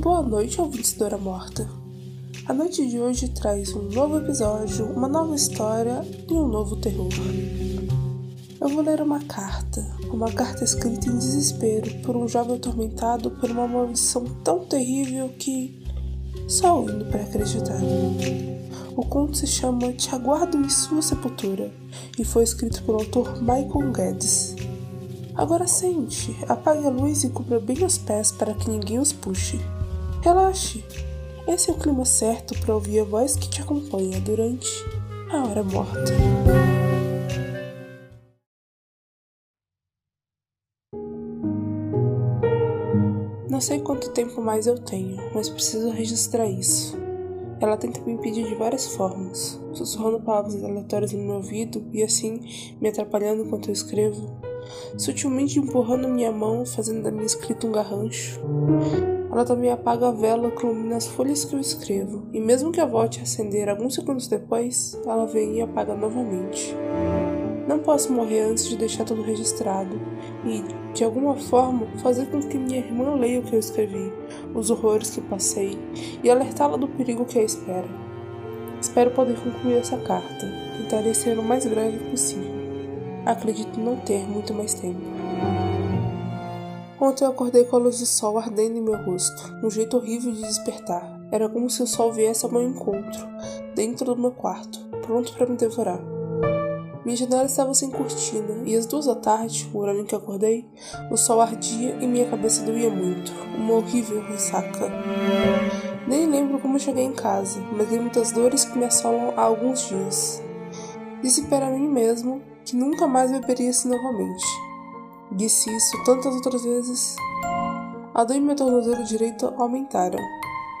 Boa noite, ouvintes da Hora Morta. A noite de hoje traz um novo episódio, uma nova história e um novo terror. Eu vou ler uma carta, uma carta escrita em desespero por um jovem atormentado por uma maldição tão terrível que só indo para acreditar. O conto se chama Te Aguardo em Sua Sepultura e foi escrito pelo autor Michael Guedes. Agora sente, apague a luz e cubra bem os pés para que ninguém os puxe. Relaxe. Esse é o clima certo para ouvir a voz que te acompanha durante a hora morta. Não sei quanto tempo mais eu tenho, mas preciso registrar isso. Ela tenta me impedir de várias formas, sussurrando palavras aleatórias no meu ouvido e assim me atrapalhando enquanto eu escrevo, sutilmente empurrando minha mão, fazendo da minha escrita um garrancho. Ela também apaga a vela que ilumina as folhas que eu escrevo, e mesmo que eu volte a acender alguns segundos depois, ela vem e apaga novamente. Não posso morrer antes de deixar tudo registrado e, de alguma forma, fazer com que minha irmã leia o que eu escrevi, os horrores que passei e alertá-la do perigo que a espera. Espero poder concluir essa carta. Tentarei ser o mais breve possível. Acredito não ter muito mais tempo. Ontem eu acordei com a luz do sol ardendo em meu rosto, um jeito horrível de despertar. Era como se o sol viesse ao meu encontro, dentro do meu quarto, pronto para me devorar. Minha janela estava sem cortina, e às duas da tarde, o horário em que acordei, o sol ardia e minha cabeça doía muito, uma horrível ressaca. Nem lembro como cheguei em casa, mas lembro das dores que me assolam há alguns dias. Disse para mim mesmo que nunca mais beberia assim novamente. Disse isso tantas outras vezes. A dor em meu tornozelo direito aumentaram.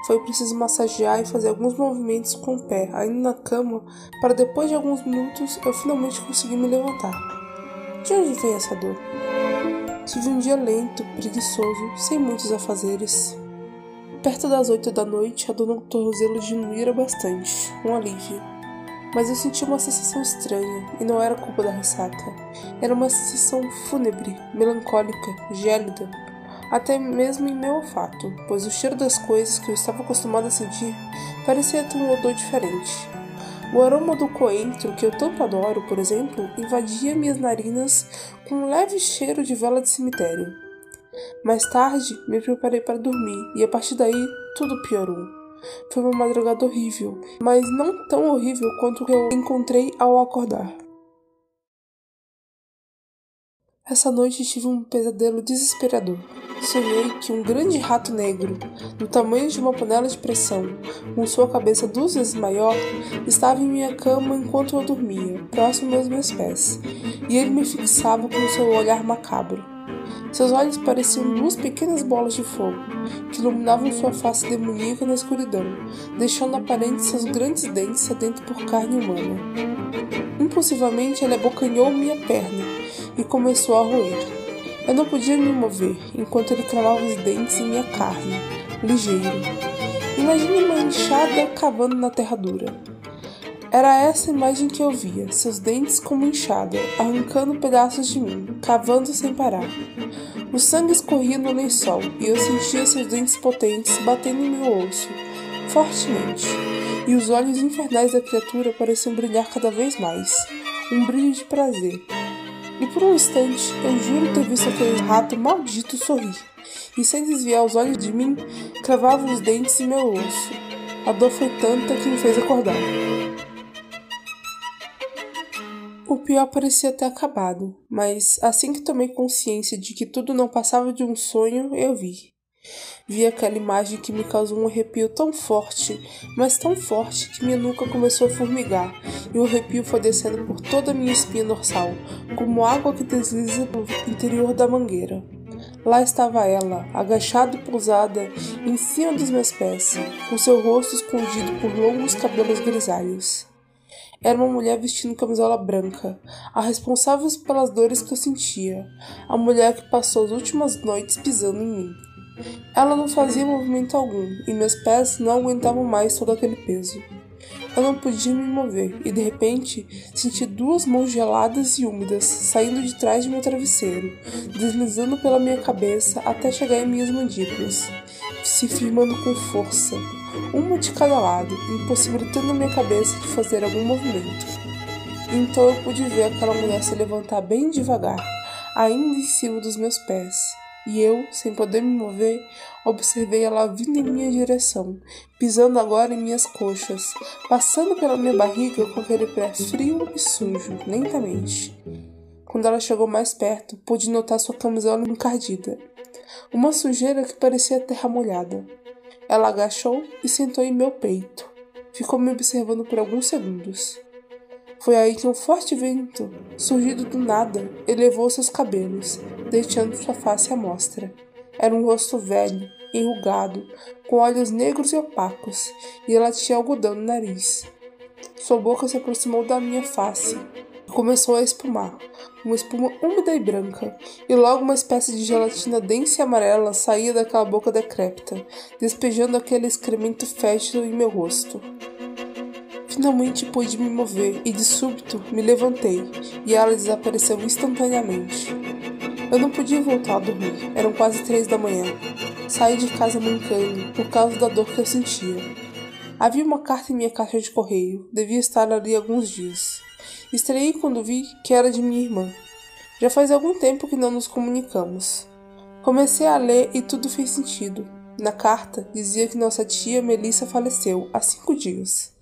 Foi preciso massagear e fazer alguns movimentos com o pé, ainda na cama, para depois de alguns minutos eu finalmente conseguir me levantar. De onde vem essa dor? Tive um dia lento, preguiçoso, sem muitos afazeres. Perto das oito da noite, a dor no tornozelo diminuíra bastante, um alívio mas eu senti uma sensação estranha e não era culpa da ressaca. Era uma sensação fúnebre, melancólica, gélida, até mesmo em meu olfato, pois o cheiro das coisas que eu estava acostumado a sentir parecia ter um odor diferente. O aroma do coentro, que eu tanto adoro, por exemplo, invadia minhas narinas com um leve cheiro de vela de cemitério. Mais tarde, me preparei para dormir e a partir daí tudo piorou. Foi uma madrugada horrível, mas não tão horrível quanto que eu encontrei ao acordar. Essa noite tive um pesadelo desesperador. Sonhei que um grande rato negro, do tamanho de uma panela de pressão, com sua cabeça duas vezes maior, estava em minha cama enquanto eu dormia, próximo aos meus pés, e ele me fixava com seu olhar macabro. Seus olhos pareciam duas pequenas bolas de fogo, que iluminavam sua face demoníaca na escuridão, deixando aparentes seus grandes dentes sedentos por carne humana. Impulsivamente, ele abocanhou minha perna e começou a roer. Eu não podia me mover enquanto ele cravava os dentes em minha carne, ligeiro. Imagine uma enxada cavando na terra dura. Era essa imagem que eu via, seus dentes como enxada, arrancando pedaços de mim, cavando sem parar. O sangue escorria no lençol e eu sentia seus dentes potentes batendo em meu osso, fortemente, e os olhos infernais da criatura pareciam brilhar cada vez mais um brilho de prazer. E por um instante eu juro ter visto aquele rato maldito sorrir, e sem desviar os olhos de mim, cravava os dentes em meu osso. A dor foi tanta que me fez acordar. O pior parecia ter acabado, mas assim que tomei consciência de que tudo não passava de um sonho, eu vi. Vi aquela imagem que me causou um arrepio tão forte, mas tão forte que minha nuca começou a formigar e o arrepio foi descendo por toda a minha espinha dorsal, como água que desliza no interior da mangueira. Lá estava ela, agachada e pousada em cima dos meus pés, com seu rosto escondido por longos cabelos grisalhos. Era uma mulher vestindo camisola branca, a responsável pelas dores que eu sentia, a mulher que passou as últimas noites pisando em mim. Ela não fazia movimento algum e meus pés não aguentavam mais todo aquele peso. Eu não podia me mover e de repente senti duas mãos geladas e úmidas saindo de trás de meu travesseiro, deslizando pela minha cabeça até chegar em minhas mandíbulas. Se firmando com força, uma de cada lado, impossibilitando minha cabeça de fazer algum movimento. Então eu pude ver aquela mulher se levantar bem devagar, ainda em cima dos meus pés, e eu, sem poder me mover, observei ela vindo em minha direção, pisando agora em minhas coxas, passando pela minha barriga com aquele pé frio e sujo, lentamente. Quando ela chegou mais perto, pude notar sua camisola encardida, uma sujeira que parecia terra molhada. Ela agachou e sentou em meu peito. Ficou me observando por alguns segundos. Foi aí que um forte vento, surgido do nada, elevou seus cabelos, deixando sua face à mostra. Era um rosto velho, enrugado, com olhos negros e opacos, e ela tinha algodão no nariz. Sua boca se aproximou da minha face começou a espumar, uma espuma úmida e branca, e logo uma espécie de gelatina densa e amarela saía daquela boca decrépita, despejando aquele excremento fétido em meu rosto. Finalmente pude me mover e de súbito me levantei, e ela desapareceu instantaneamente. Eu não podia voltar a dormir, eram quase três da manhã. Saí de casa mancando por causa da dor que eu sentia. Havia uma carta em minha caixa de correio, devia estar ali alguns dias. Estranhei quando vi que era de minha irmã. Já faz algum tempo que não nos comunicamos. Comecei a ler e tudo fez sentido. Na carta dizia que nossa tia Melissa faleceu há cinco dias.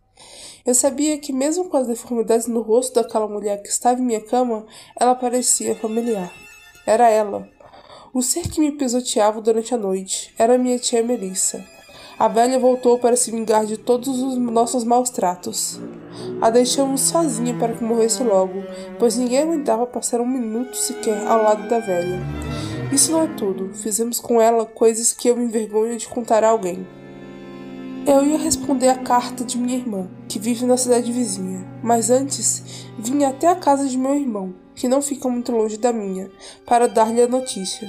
Eu sabia que, mesmo com as deformidades no rosto daquela mulher que estava em minha cama, ela parecia familiar. Era ela. O ser que me pisoteava durante a noite era minha tia Melissa. A velha voltou para se vingar de todos os nossos maus tratos. A deixamos sozinha para que morresse logo, pois ninguém aguentava passar um minuto sequer ao lado da velha. Isso não é tudo. Fizemos com ela coisas que eu me envergonho de contar a alguém. Eu ia responder a carta de minha irmã, que vive na cidade vizinha, mas antes vim até a casa de meu irmão, que não fica muito longe da minha, para dar-lhe a notícia.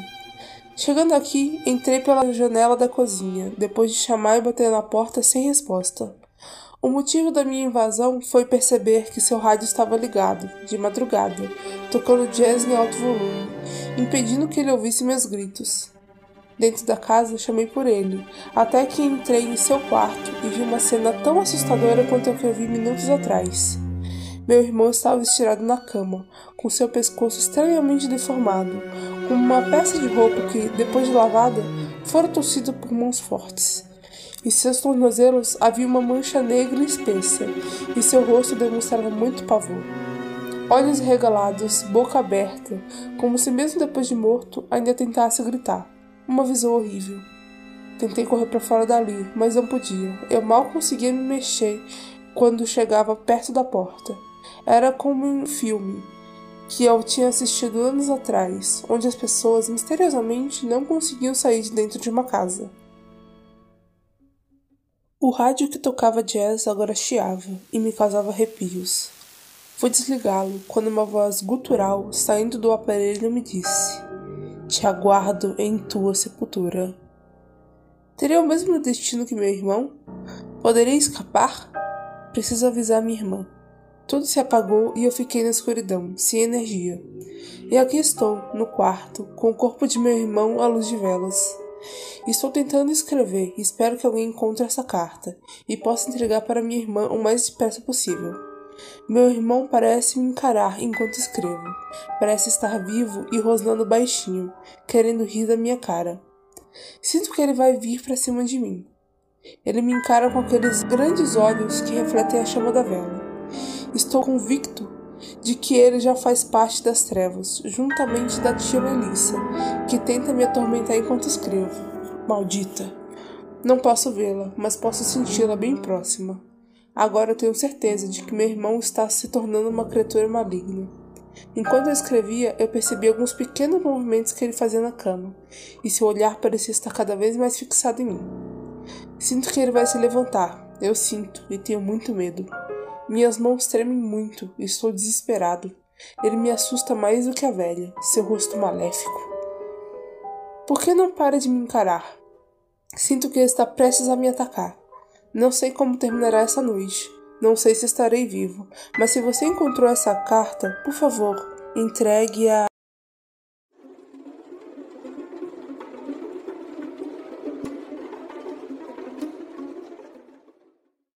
Chegando aqui, entrei pela janela da cozinha, depois de chamar e bater na porta sem resposta. O motivo da minha invasão foi perceber que seu rádio estava ligado, de madrugada, tocando jazz em alto volume, impedindo que ele ouvisse meus gritos. Dentro da casa, chamei por ele, até que entrei em seu quarto e vi uma cena tão assustadora quanto a que eu vi minutos atrás. Meu irmão estava estirado na cama, com seu pescoço estranhamente deformado, com uma peça de roupa que, depois de lavada, fora torcida por mãos fortes. Em seus tornozelos havia uma mancha negra e espessa, e seu rosto demonstrava muito pavor. Olhos regalados, boca aberta, como se mesmo depois de morto ainda tentasse gritar. Uma visão horrível. Tentei correr para fora dali, mas não podia. Eu mal conseguia me mexer quando chegava perto da porta. Era como um filme que eu tinha assistido anos atrás, onde as pessoas misteriosamente não conseguiam sair de dentro de uma casa. O rádio que tocava jazz agora chiava e me causava arrepios. Fui desligá-lo quando uma voz gutural saindo do aparelho me disse: te aguardo em tua sepultura. Teria o mesmo destino que meu irmão? Poderia escapar? Preciso avisar minha irmã. Tudo se apagou e eu fiquei na escuridão, sem energia. E aqui estou, no quarto, com o corpo de meu irmão à luz de velas. Estou tentando escrever e espero que alguém encontre essa carta e possa entregar para minha irmã o mais depressa possível. Meu irmão parece me encarar enquanto escrevo. Parece estar vivo e rosnando baixinho, querendo rir da minha cara. Sinto que ele vai vir para cima de mim. Ele me encara com aqueles grandes olhos que refletem a chama da vela. Estou convicto de que ele já faz parte das trevas, juntamente da tia Melissa, que tenta me atormentar enquanto escrevo. Maldita! Não posso vê-la, mas posso senti-la bem próxima. Agora tenho certeza de que meu irmão está se tornando uma criatura maligna. Enquanto eu escrevia, eu percebi alguns pequenos movimentos que ele fazia na cama, e seu olhar parecia estar cada vez mais fixado em mim. Sinto que ele vai se levantar. Eu sinto e tenho muito medo. Minhas mãos tremem muito estou desesperado. Ele me assusta mais do que a velha, seu rosto maléfico. Por que não para de me encarar? Sinto que ele está prestes a me atacar. Não sei como terminará essa noite. Não sei se estarei vivo, mas se você encontrou essa carta, por favor, entregue-a